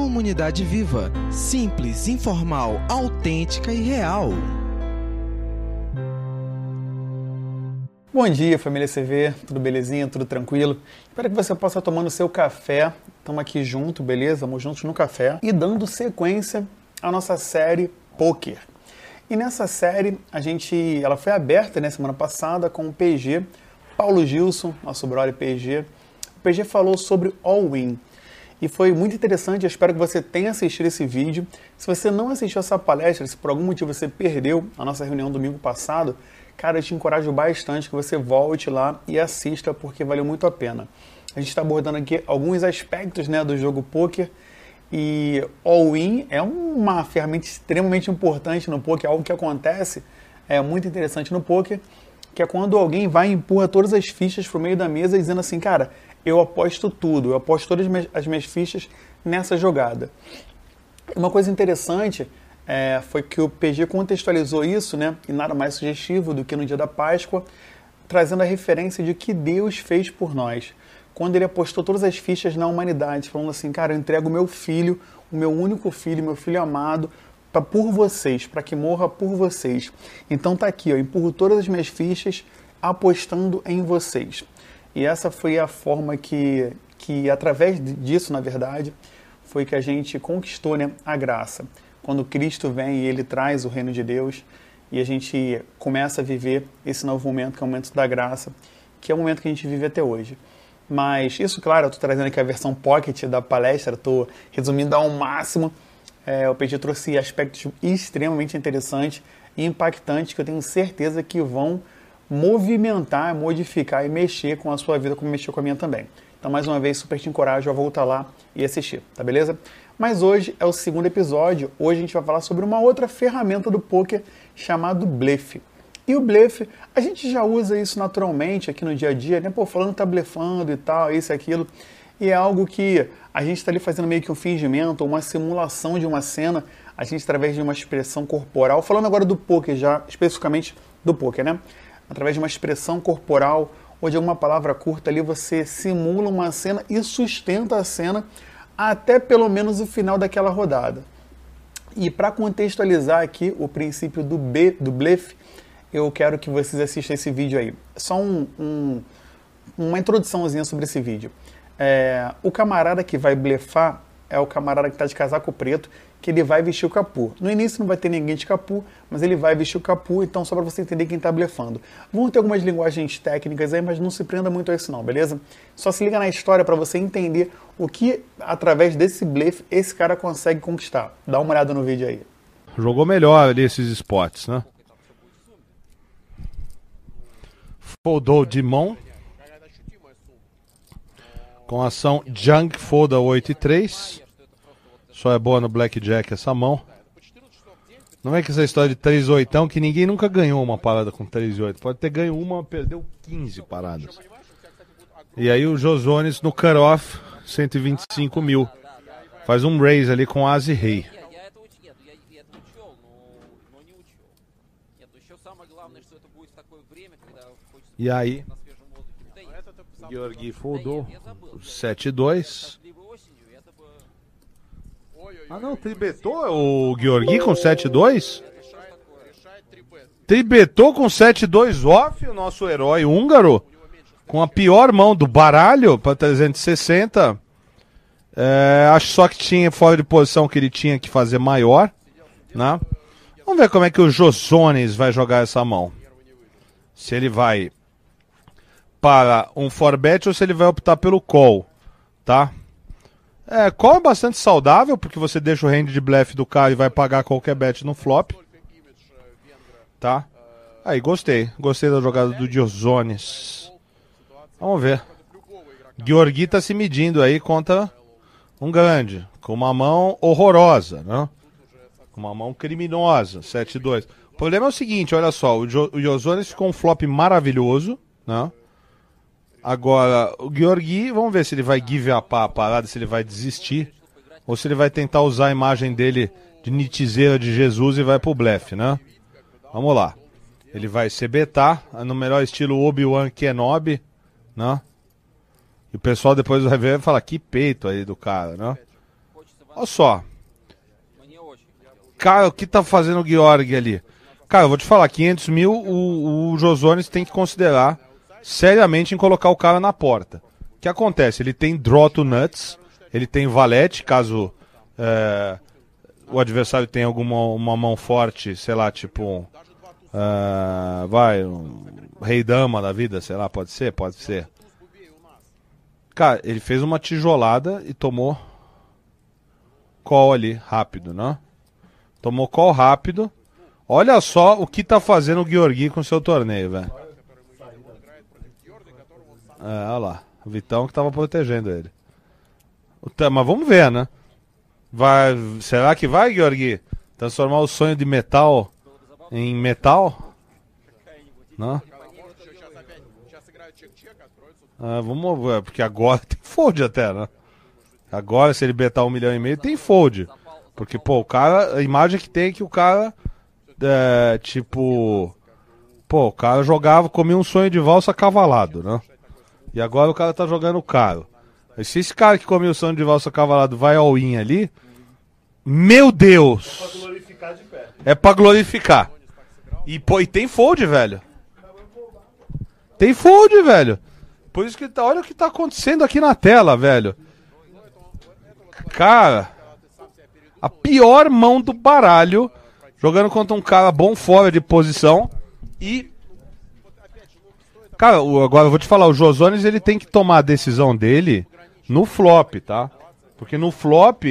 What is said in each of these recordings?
Comunidade viva, simples, informal, autêntica e real. Bom dia, família CV, tudo belezinha, tudo tranquilo? Espero que você possa tomar o seu café. Estamos aqui junto, beleza? Vamos juntos no café e dando sequência à nossa série Poker. E nessa série a gente, ela foi aberta né, semana passada com o PG Paulo Gilson, nosso brother PG. O PG falou sobre all-in e foi muito interessante. Eu espero que você tenha assistido esse vídeo. Se você não assistiu essa palestra, se por algum motivo você perdeu a nossa reunião domingo passado, cara, eu te encorajo bastante que você volte lá e assista porque valeu muito a pena. A gente está abordando aqui alguns aspectos né, do jogo poker e all-in é uma ferramenta extremamente importante no poker, algo que acontece é muito interessante no poker, que é quando alguém vai e empurra todas as fichas para o meio da mesa dizendo assim, cara, eu aposto tudo, eu aposto todas as minhas, as minhas fichas nessa jogada. Uma coisa interessante é, foi que o PG contextualizou isso, né, e nada mais sugestivo do que no dia da Páscoa, trazendo a referência de que Deus fez por nós. Quando ele apostou todas as fichas na humanidade, falando assim, cara, eu entrego meu filho, o meu único filho, meu filho amado, pra, por vocês, para que morra por vocês. Então tá aqui, eu empurro todas as minhas fichas apostando em vocês. E essa foi a forma que, que através disso, na verdade, foi que a gente conquistou né, a graça. Quando Cristo vem e ele traz o reino de Deus e a gente começa a viver esse novo momento, que é o momento da graça, que é o momento que a gente vive até hoje. Mas isso, claro, eu estou trazendo aqui a versão pocket da palestra, estou resumindo ao máximo. É, o PG trouxe aspectos extremamente interessantes e impactantes que eu tenho certeza que vão movimentar, modificar e mexer com a sua vida como mexeu com a minha também. Então, mais uma vez, super te encorajo a voltar lá e assistir, tá beleza? Mas hoje é o segundo episódio. Hoje a gente vai falar sobre uma outra ferramenta do poker chamado blefe. E o blefe, a gente já usa isso naturalmente aqui no dia a dia, né? Pô, falando tá blefando e tal, isso e aquilo. E é algo que a gente está ali fazendo meio que um fingimento, uma simulação de uma cena, a gente através de uma expressão corporal. Falando agora do poker, já especificamente do poker, né? Através de uma expressão corporal ou de alguma palavra curta ali, você simula uma cena e sustenta a cena até pelo menos o final daquela rodada. E para contextualizar aqui o princípio do, B, do blefe, eu quero que vocês assistam esse vídeo aí. Só um, um, uma introduçãozinha sobre esse vídeo. É, o camarada que vai blefar é o camarada que está de casaco preto que ele vai vestir o capu. No início não vai ter ninguém de capu, mas ele vai vestir o capu, então só para você entender quem está blefando. Vão ter algumas linguagens técnicas aí, mas não se prenda muito a isso não, beleza? Só se liga na história para você entender o que, através desse blefe, esse cara consegue conquistar. Dá uma olhada no vídeo aí. Jogou melhor ali esses spots, né? Foldou Dimon. Com ação Junk Folda 8 e 3. Só é boa no Blackjack essa mão. Não é que essa história de 3 oitão que ninguém nunca ganhou uma parada com 3 e 8. Pode ter ganho uma, perdeu 15 paradas. E aí o Josones no cut-off, 125 mil. Faz um raise ali com As e Rei. E aí, Georgi foldou 7-2. Ah não, tribetou o Georgi com 7-2? Tribetou com 7-2 off o nosso herói húngaro. Com a pior mão do baralho para 360. É, acho só que tinha fora de posição que ele tinha que fazer maior. Né? Vamos ver como é que o Josones vai jogar essa mão. Se ele vai para um forbet ou se ele vai optar pelo call, tá? É, call é bastante saudável, porque você deixa o range de blefe do cara e vai pagar qualquer bet no flop. Tá? Aí, gostei. Gostei da jogada do Diozones. Vamos ver. Georgi tá se medindo aí contra um grande, com uma mão horrorosa, né? Com uma mão criminosa, 7-2. O problema é o seguinte, olha só, o, Diozones ficou um flop maravilhoso, né? Agora, o Georgi, vamos ver se ele vai give up a parada, se ele vai desistir. Ou se ele vai tentar usar a imagem dele de nitizeira de Jesus e vai pro blefe, né? Vamos lá. Ele vai se betar, no melhor estilo Obi-Wan Kenobi, né? E o pessoal depois vai ver e falar, que peito aí do cara, né? Olha só. Cara, o que tá fazendo o Georg ali? Cara, eu vou te falar, 500 mil o, o Josones tem que considerar seriamente em colocar o cara na porta. O que acontece? Ele tem draw to nuts, ele tem valete, caso é, o adversário tenha alguma uma mão forte, sei lá, tipo um, uh, vai, um rei dama da vida, sei lá, pode ser, pode ser. Cara, ele fez uma tijolada e tomou call ali, rápido, né? Tomou call rápido. Olha só o que tá fazendo o Georgi com seu torneio, velho. É, olha lá. O Vitão que tava protegendo ele. Mas vamos ver, né? Vai, será que vai, Georgi? Transformar o sonho de metal em metal? Não? Ah, vamos ver, porque agora tem fold até, né? Agora, se ele betar um milhão e meio, tem fold. Porque, pô, o cara, a imagem que tem é que o cara é, tipo. Pô, o cara jogava, comia um sonho de valsa cavalado, né? E agora o cara tá jogando caro. E se esse cara que comia o sonho de valsa cavalado vai all in ali, meu Deus! É pra glorificar de pé. É pra glorificar. E, pô, e tem fold, velho. Tem fold, velho. Por isso que tá, olha o que tá acontecendo aqui na tela, velho. Cara, a pior mão do baralho jogando contra um cara bom fora de posição e Cara, agora eu vou te falar, o Josones ele tem que tomar a decisão dele no flop, tá? Porque no flop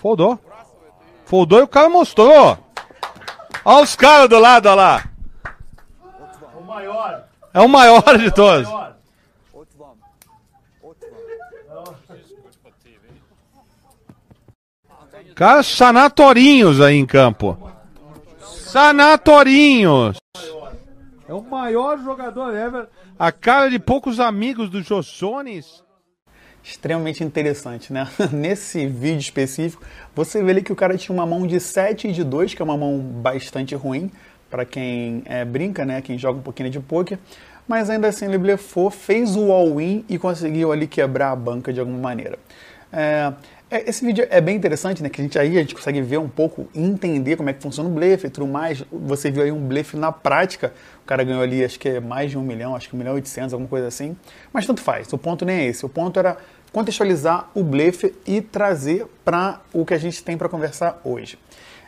Foldou. Foldou e o cara mostrou. Olha os caras do lado, olha lá. O maior. É o maior de todos. Cara, sanatorinhos aí em campo. Sanatorinhos. É o maior jogador ever. A cara de poucos amigos do Jossones. Extremamente interessante, né? Nesse vídeo específico, você vê ali que o cara tinha uma mão de 7 e de 2, que é uma mão bastante ruim para quem é, brinca, né? Quem joga um pouquinho de poker. Mas ainda assim ele blefou, fez o all-in e conseguiu ali quebrar a banca de alguma maneira. É, esse vídeo é bem interessante, né? Que a gente aí a gente consegue ver um pouco, entender como é que funciona o blefe e tudo mais. Você viu aí um blefe na prática. O cara ganhou ali, acho que é mais de um milhão, acho que um milhão e oitocentos, alguma coisa assim. Mas tanto faz. O ponto nem é esse. O ponto era contextualizar o blefe e trazer para o que a gente tem para conversar hoje.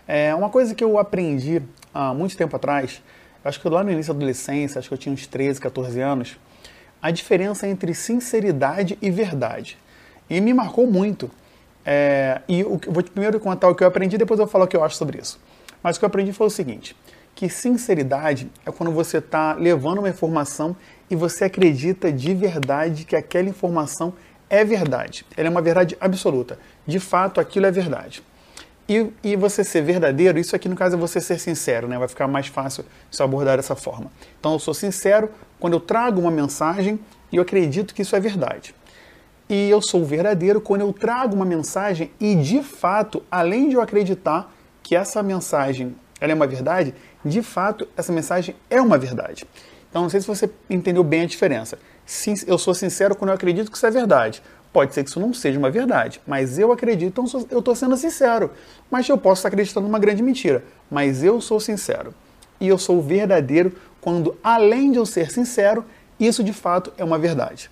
É uma coisa que eu aprendi há muito tempo atrás. Acho que lá no início da adolescência, acho que eu tinha uns 13, 14 anos. A diferença entre sinceridade e verdade. E me marcou muito é, e eu vou primeiro contar o que eu aprendi, depois eu vou falar o que eu acho sobre isso. Mas o que eu aprendi foi o seguinte: que sinceridade é quando você está levando uma informação e você acredita de verdade que aquela informação é verdade. Ela é uma verdade absoluta. De fato, aquilo é verdade. E, e você ser verdadeiro, isso aqui no caso é você ser sincero, né? Vai ficar mais fácil se abordar dessa forma. Então eu sou sincero quando eu trago uma mensagem e eu acredito que isso é verdade e eu sou verdadeiro quando eu trago uma mensagem e de fato, além de eu acreditar que essa mensagem ela é uma verdade, de fato essa mensagem é uma verdade. Então não sei se você entendeu bem a diferença. Sim, eu sou sincero quando eu acredito que isso é verdade. Pode ser que isso não seja uma verdade, mas eu acredito, então eu estou sendo sincero. Mas eu posso estar acreditando numa grande mentira, mas eu sou sincero. E eu sou verdadeiro quando, além de eu ser sincero, isso de fato é uma verdade.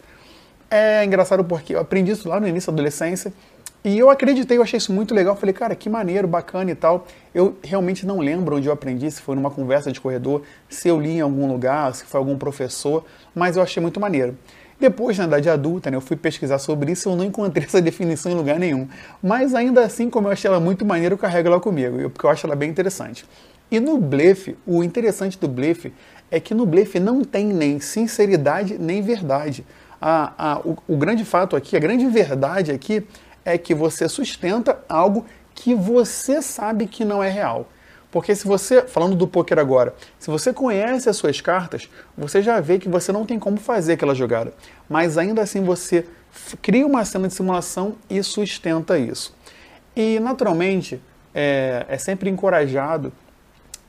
É engraçado porque eu aprendi isso lá no início da adolescência e eu acreditei, eu achei isso muito legal. Falei, cara, que maneiro, bacana e tal. Eu realmente não lembro onde eu aprendi, se foi numa conversa de corredor, se eu li em algum lugar, se foi algum professor, mas eu achei muito maneiro. Depois, na idade adulta, né, eu fui pesquisar sobre isso e eu não encontrei essa definição em lugar nenhum. Mas ainda assim, como eu achei ela muito maneira, eu carrego ela comigo, porque eu acho ela bem interessante. E no blefe, o interessante do blefe é que no blefe não tem nem sinceridade nem verdade a, a, o, o grande fato aqui, a grande verdade aqui é que você sustenta algo que você sabe que não é real. Porque se você, falando do poker agora, se você conhece as suas cartas, você já vê que você não tem como fazer aquela jogada. Mas ainda assim você cria uma cena de simulação e sustenta isso. E naturalmente é, é sempre encorajado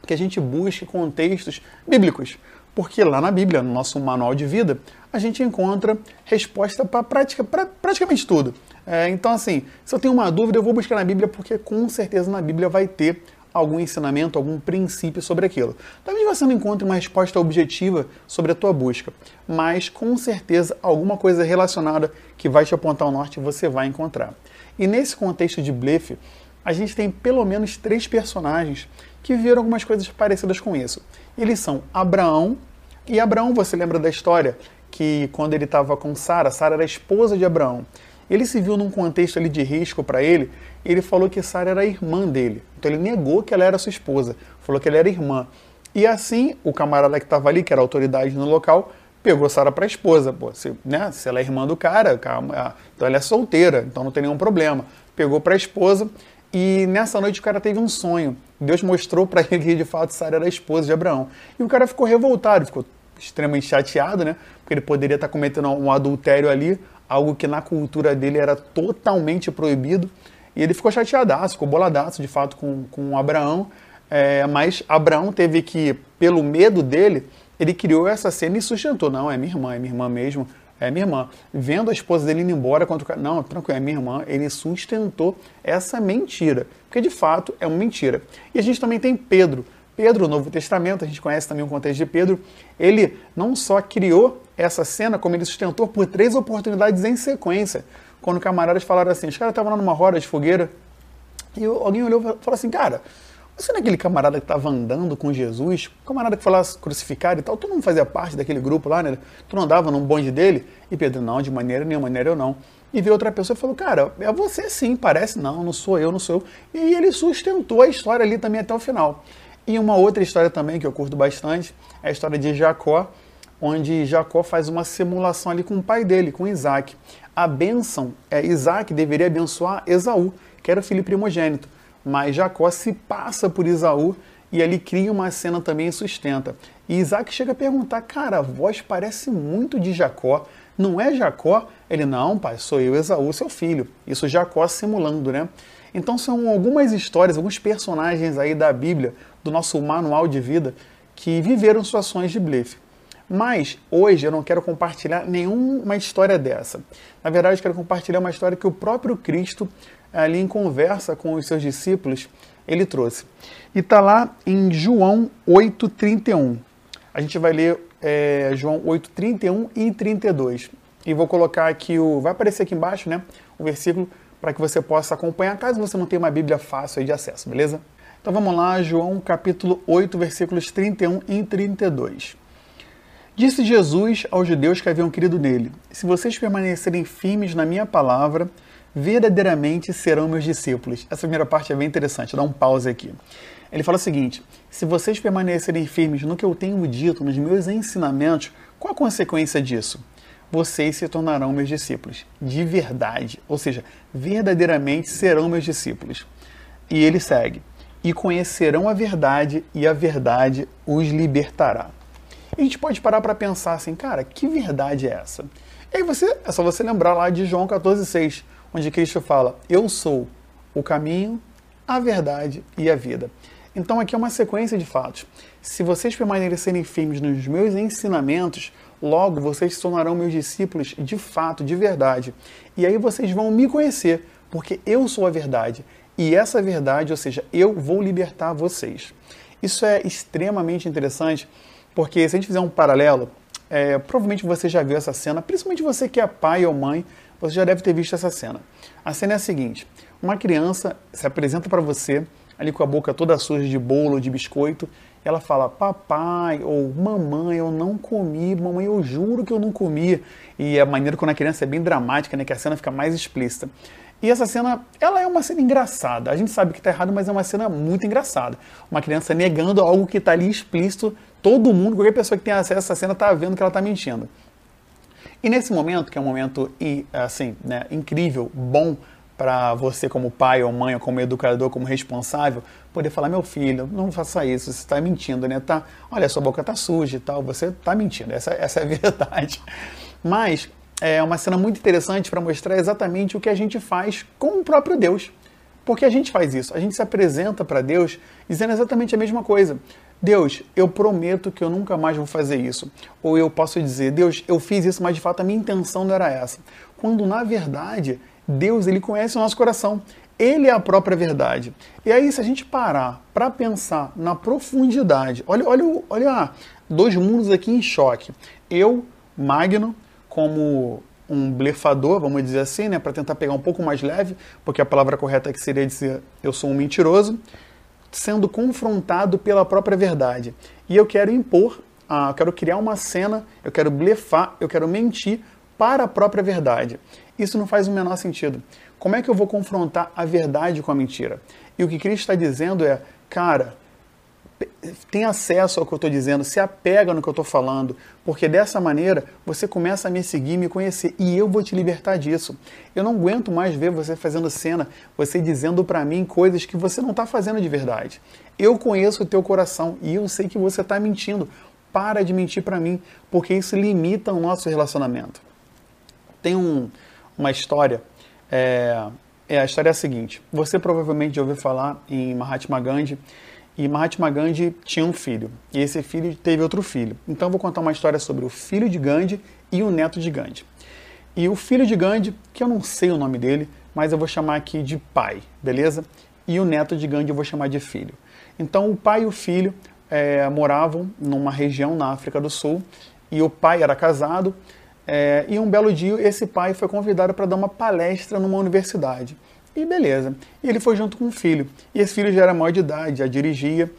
que a gente busque contextos bíblicos. Porque lá na Bíblia, no nosso manual de vida, a gente encontra resposta para pratica, pra praticamente tudo. É, então, assim, se eu tenho uma dúvida, eu vou buscar na Bíblia, porque com certeza na Bíblia vai ter algum ensinamento, algum princípio sobre aquilo. Talvez você não encontre uma resposta objetiva sobre a tua busca, mas com certeza alguma coisa relacionada que vai te apontar ao norte você vai encontrar. E nesse contexto de blefe, a gente tem pelo menos três personagens que viram algumas coisas parecidas com isso. Eles são Abraão, e Abraão, você lembra da história que quando ele estava com Sara, Sara era esposa de Abraão. Ele se viu num contexto ali de risco para ele, e ele falou que Sara era irmã dele. Então ele negou que ela era sua esposa, falou que ela era irmã. E assim, o camarada que estava ali, que era autoridade no local, pegou Sara para esposa. Pô, se, né, se ela é irmã do cara, então ela é solteira, então não tem nenhum problema. Pegou para esposa e nessa noite o cara teve um sonho. Deus mostrou para ele que de fato Sara era a esposa de Abraão. E o cara ficou revoltado, ficou extremamente chateado, né? Porque ele poderia estar cometendo um adultério ali, algo que na cultura dele era totalmente proibido. E ele ficou chateadaço, ficou boladaço de fato com, com Abraão. É, mas Abraão teve que, pelo medo dele, ele criou essa cena e sustentou. Não, é minha irmã, é minha irmã mesmo, é minha irmã. Vendo a esposa dele indo embora contra o cara. Não, tranquilo, é minha irmã. Ele sustentou essa mentira. Porque de fato é uma mentira. E a gente também tem Pedro. Pedro, no Novo Testamento, a gente conhece também o contexto de Pedro, ele não só criou essa cena, como ele sustentou por três oportunidades em sequência. Quando camaradas falaram assim, os caras estavam lá numa roda de fogueira, e alguém olhou e falou assim, cara, você não é aquele camarada que estava andando com Jesus, camarada que foi lá crucificado e tal, tu não fazia parte daquele grupo lá, né? Tu não andava num bonde dele? E Pedro, não, de maneira nenhuma, maneira eu não. E veio outra pessoa e falou, cara, é você sim, parece, não, não sou eu, não sou eu. E ele sustentou a história ali também até o final. E uma outra história também que eu curto bastante é a história de Jacó, onde Jacó faz uma simulação ali com o pai dele, com Isaac. A bênção, é, Isaac deveria abençoar Esaú, que era o filho primogênito, mas Jacó se passa por Esaú e ali cria uma cena também e sustenta. E Isaac chega a perguntar, cara, a voz parece muito de Jacó, não é Jacó? Ele, não, pai, sou eu, Esaú, seu filho. Isso Jacó simulando, né? Então são algumas histórias, alguns personagens aí da Bíblia, do nosso manual de vida, que viveram situações de blefe. Mas hoje eu não quero compartilhar nenhuma história dessa. Na verdade, eu quero compartilhar uma história que o próprio Cristo, ali em conversa com os seus discípulos, ele trouxe. E está lá em João 8,31. A gente vai ler é, João 8, 31 e 32. E vou colocar aqui o. Vai aparecer aqui embaixo, né? O versículo para que você possa acompanhar, caso você não tenha uma Bíblia fácil de acesso, beleza? Então vamos lá, João capítulo 8, versículos 31 e 32. Disse Jesus aos judeus que haviam crido nele: Se vocês permanecerem firmes na minha palavra, verdadeiramente serão meus discípulos. Essa primeira parte é bem interessante, dá um pause aqui. Ele fala o seguinte: se vocês permanecerem firmes no que eu tenho dito, nos meus ensinamentos, qual a consequência disso? Vocês se tornarão meus discípulos, de verdade, ou seja, verdadeiramente serão meus discípulos. E ele segue: e conhecerão a verdade, e a verdade os libertará. E a gente pode parar para pensar assim, cara, que verdade é essa? E aí você, é só você lembrar lá de João 14,6, onde Cristo fala: Eu sou o caminho, a verdade e a vida. Então aqui é uma sequência de fatos. Se vocês permanecerem firmes nos meus ensinamentos, logo vocês se tornarão meus discípulos de fato, de verdade. E aí vocês vão me conhecer, porque eu sou a verdade. E essa verdade, ou seja, eu vou libertar vocês. Isso é extremamente interessante, porque se a gente fizer um paralelo, é, provavelmente você já viu essa cena, principalmente você que é pai ou mãe, você já deve ter visto essa cena. A cena é a seguinte: uma criança se apresenta para você ali com a boca toda suja de bolo, de biscoito, ela fala: Papai ou Mamãe, eu não comi, mamãe, eu juro que eu não comi. E a maneira quando a criança é bem dramática, né, que a cena fica mais explícita. E essa cena, ela é uma cena engraçada. A gente sabe que está errado, mas é uma cena muito engraçada. Uma criança negando algo que está ali explícito. Todo mundo, qualquer pessoa que tem acesso a essa cena está vendo que ela está mentindo. E nesse momento, que é um momento assim, né, incrível, bom para você como pai ou mãe, ou como educador, como responsável, poder falar, meu filho, não faça isso, você está mentindo, né? Tá, olha, sua boca está suja e tal, você está mentindo, essa, essa é a verdade. Mas é uma cena muito interessante para mostrar exatamente o que a gente faz com o próprio Deus. Porque a gente faz isso, a gente se apresenta para Deus dizendo exatamente a mesma coisa. Deus, eu prometo que eu nunca mais vou fazer isso. Ou eu posso dizer, Deus, eu fiz isso, mas de fato a minha intenção não era essa. Quando na verdade, Deus ele conhece o nosso coração. Ele é a própria verdade. E aí, se a gente parar para pensar na profundidade, olha, olha, olha dois mundos aqui em choque. Eu, Magno, como um blefador, vamos dizer assim, né, para tentar pegar um pouco mais leve, porque a palavra correta é que seria dizer eu sou um mentiroso, sendo confrontado pela própria verdade. E eu quero impor, ah, eu quero criar uma cena, eu quero blefar, eu quero mentir para a própria verdade. Isso não faz o menor sentido. Como é que eu vou confrontar a verdade com a mentira? E o que Cristo está dizendo é, cara, tem acesso ao que eu estou dizendo, se apega no que eu estou falando, porque dessa maneira você começa a me seguir, me conhecer e eu vou te libertar disso. Eu não aguento mais ver você fazendo cena, você dizendo para mim coisas que você não está fazendo de verdade. Eu conheço o teu coração e eu sei que você está mentindo. Para de mentir para mim, porque isso limita o nosso relacionamento. Tem um, uma história, é, é, a história é a seguinte: você provavelmente já ouviu falar em Mahatma Gandhi e Mahatma Gandhi tinha um filho, e esse filho teve outro filho. Então eu vou contar uma história sobre o filho de Gandhi e o neto de Gandhi. E o filho de Gandhi, que eu não sei o nome dele, mas eu vou chamar aqui de pai, beleza? E o neto de Gandhi eu vou chamar de filho. Então o pai e o filho é, moravam numa região na África do Sul, e o pai era casado, é, e um belo dia esse pai foi convidado para dar uma palestra numa universidade. E beleza. E ele foi junto com o filho. E esse filho já era maior de idade, já dirigia.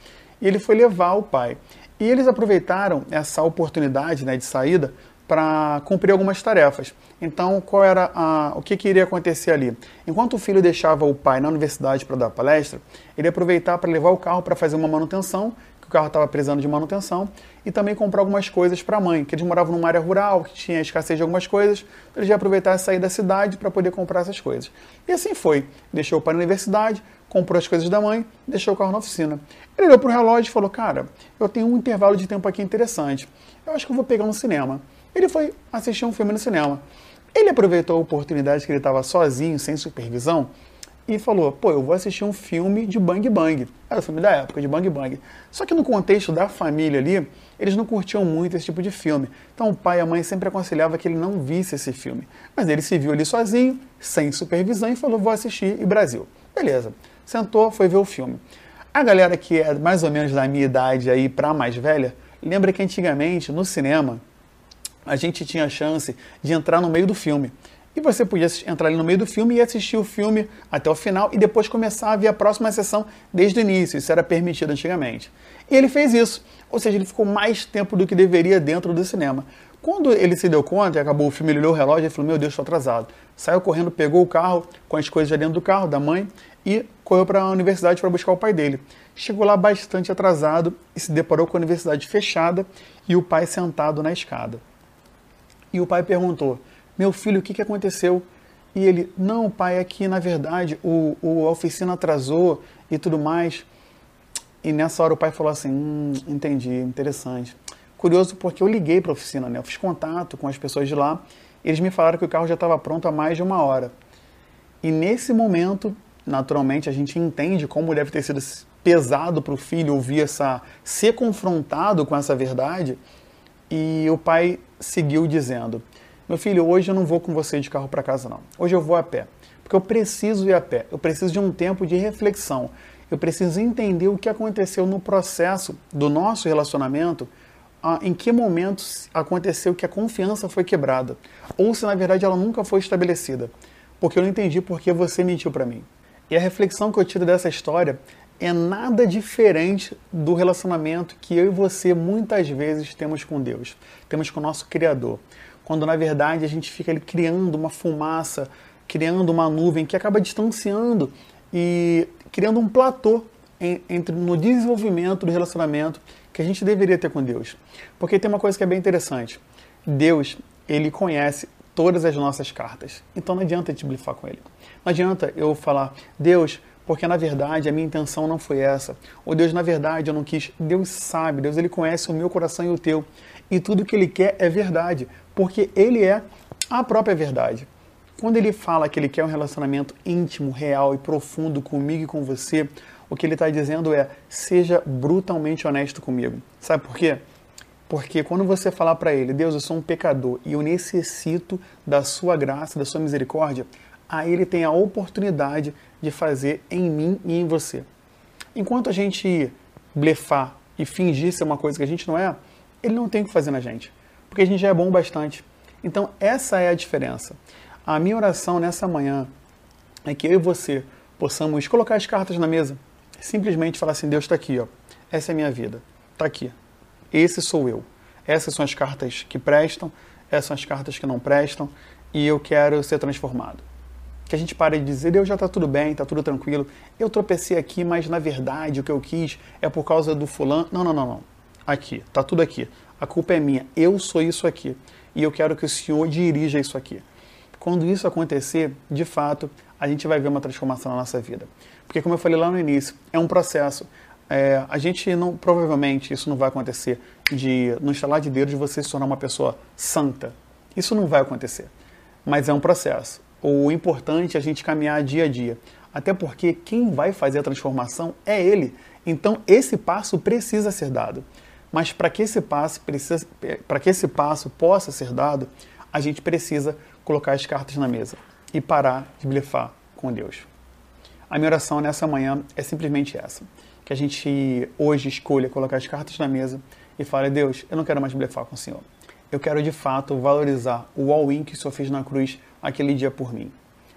E ele foi levar o pai. E eles aproveitaram essa oportunidade né, de saída para cumprir algumas tarefas. Então, qual era a, o que, que iria acontecer ali? Enquanto o filho deixava o pai na universidade para dar palestra, ele ia aproveitar para levar o carro para fazer uma manutenção carro estava precisando de manutenção, e também comprar algumas coisas para a mãe, que eles moravam numa área rural, que tinha escassez de algumas coisas, então eles aproveitar e sair da cidade para poder comprar essas coisas. E assim foi. Deixou o pai na universidade, comprou as coisas da mãe, deixou o carro na oficina. Ele olhou para o relógio e falou: Cara, eu tenho um intervalo de tempo aqui interessante. Eu acho que eu vou pegar um cinema. Ele foi assistir um filme no cinema. Ele aproveitou a oportunidade que ele estava sozinho, sem supervisão, e falou: pô, eu vou assistir um filme de Bang Bang. Era o filme da época, de Bang Bang. Só que no contexto da família ali, eles não curtiam muito esse tipo de filme. Então o pai e a mãe sempre aconselhavam que ele não visse esse filme. Mas ele se viu ali sozinho, sem supervisão, e falou: vou assistir e Brasil. Beleza. Sentou, foi ver o filme. A galera que é mais ou menos da minha idade aí para mais velha, lembra que antigamente no cinema a gente tinha a chance de entrar no meio do filme. E você podia entrar ali no meio do filme e assistir o filme até o final e depois começar a ver a próxima sessão desde o início. Isso era permitido antigamente. E ele fez isso. Ou seja, ele ficou mais tempo do que deveria dentro do cinema. Quando ele se deu conta e acabou o filme, ele olhou o relógio e falou: Meu Deus, estou atrasado. Saiu correndo, pegou o carro com as coisas já dentro do carro da mãe e correu para a universidade para buscar o pai dele. Chegou lá bastante atrasado e se deparou com a universidade fechada e o pai sentado na escada. E o pai perguntou: meu filho, o que, que aconteceu? E ele, não, pai, é que na verdade o, o, a oficina atrasou e tudo mais. E nessa hora o pai falou assim: hum, entendi, interessante. Curioso porque eu liguei para a oficina, né? Eu fiz contato com as pessoas de lá. Eles me falaram que o carro já estava pronto há mais de uma hora. E nesse momento, naturalmente, a gente entende como deve ter sido pesado para o filho ouvir essa, ser confrontado com essa verdade. E o pai seguiu dizendo: meu filho, hoje eu não vou com você de carro para casa, não. Hoje eu vou a pé. Porque eu preciso ir a pé. Eu preciso de um tempo de reflexão. Eu preciso entender o que aconteceu no processo do nosso relacionamento, em que momentos aconteceu que a confiança foi quebrada. Ou se na verdade ela nunca foi estabelecida. Porque eu não entendi por que você mentiu para mim. E a reflexão que eu tiro dessa história é nada diferente do relacionamento que eu e você muitas vezes temos com Deus, temos com o nosso Criador quando na verdade a gente fica ali criando uma fumaça, criando uma nuvem que acaba distanciando e criando um platô entre no desenvolvimento do relacionamento que a gente deveria ter com Deus. Porque tem uma coisa que é bem interessante. Deus, ele conhece todas as nossas cartas. Então não adianta te blifar com ele. Não adianta eu falar, Deus, porque na verdade a minha intenção não foi essa. Ou Deus, na verdade eu não quis. Deus sabe, Deus ele conhece o meu coração e o teu. E tudo que ele quer é verdade porque ele é a própria verdade. Quando ele fala que ele quer um relacionamento íntimo, real e profundo comigo e com você, o que ele está dizendo é: seja brutalmente honesto comigo. Sabe por quê? Porque quando você falar para ele, Deus, eu sou um pecador e eu necessito da sua graça, da sua misericórdia, aí ele tem a oportunidade de fazer em mim e em você. Enquanto a gente blefar e fingir ser uma coisa que a gente não é, ele não tem o que fazer na gente, porque a gente já é bom bastante. Então, essa é a diferença. A minha oração nessa manhã é que eu e você possamos colocar as cartas na mesa, simplesmente falar assim: Deus está aqui, ó. essa é a minha vida, está aqui. Esse sou eu. Essas são as cartas que prestam, essas são as cartas que não prestam, e eu quero ser transformado. Que a gente pare de dizer, Deus já está tudo bem, está tudo tranquilo. Eu tropecei aqui, mas na verdade o que eu quis é por causa do fulano. Não, não, não, não. Aqui, está tudo aqui. A culpa é minha. Eu sou isso aqui. E eu quero que o Senhor dirija isso aqui. Quando isso acontecer, de fato, a gente vai ver uma transformação na nossa vida. Porque, como eu falei lá no início, é um processo. É, a gente não, provavelmente, isso não vai acontecer de, no instalar de dedos, você se tornar uma pessoa santa. Isso não vai acontecer. Mas é um processo. O importante é a gente caminhar dia a dia. Até porque quem vai fazer a transformação é ele. Então, esse passo precisa ser dado. Mas para que esse passo precisa, para que esse passo possa ser dado, a gente precisa colocar as cartas na mesa e parar de blefar com Deus. A minha oração nessa manhã é simplesmente essa que a gente hoje escolha colocar as cartas na mesa e fale, Deus, eu não quero mais blefar com o Senhor. Eu quero de fato valorizar o all-in que o Senhor fez na cruz aquele dia por mim.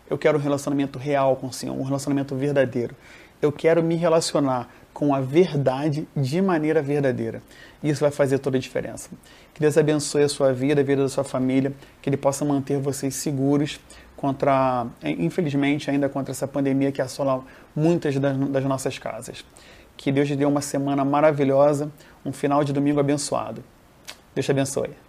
Eu quero um relacionamento real com o Senhor, um relacionamento verdadeiro. Eu quero me relacionar com a verdade de maneira verdadeira. Isso vai fazer toda a diferença. Que Deus abençoe a sua vida, a vida da sua família, que Ele possa manter vocês seguros contra, infelizmente, ainda contra essa pandemia que assola muitas das, das nossas casas. Que Deus te dê uma semana maravilhosa, um final de domingo abençoado. Deus te abençoe.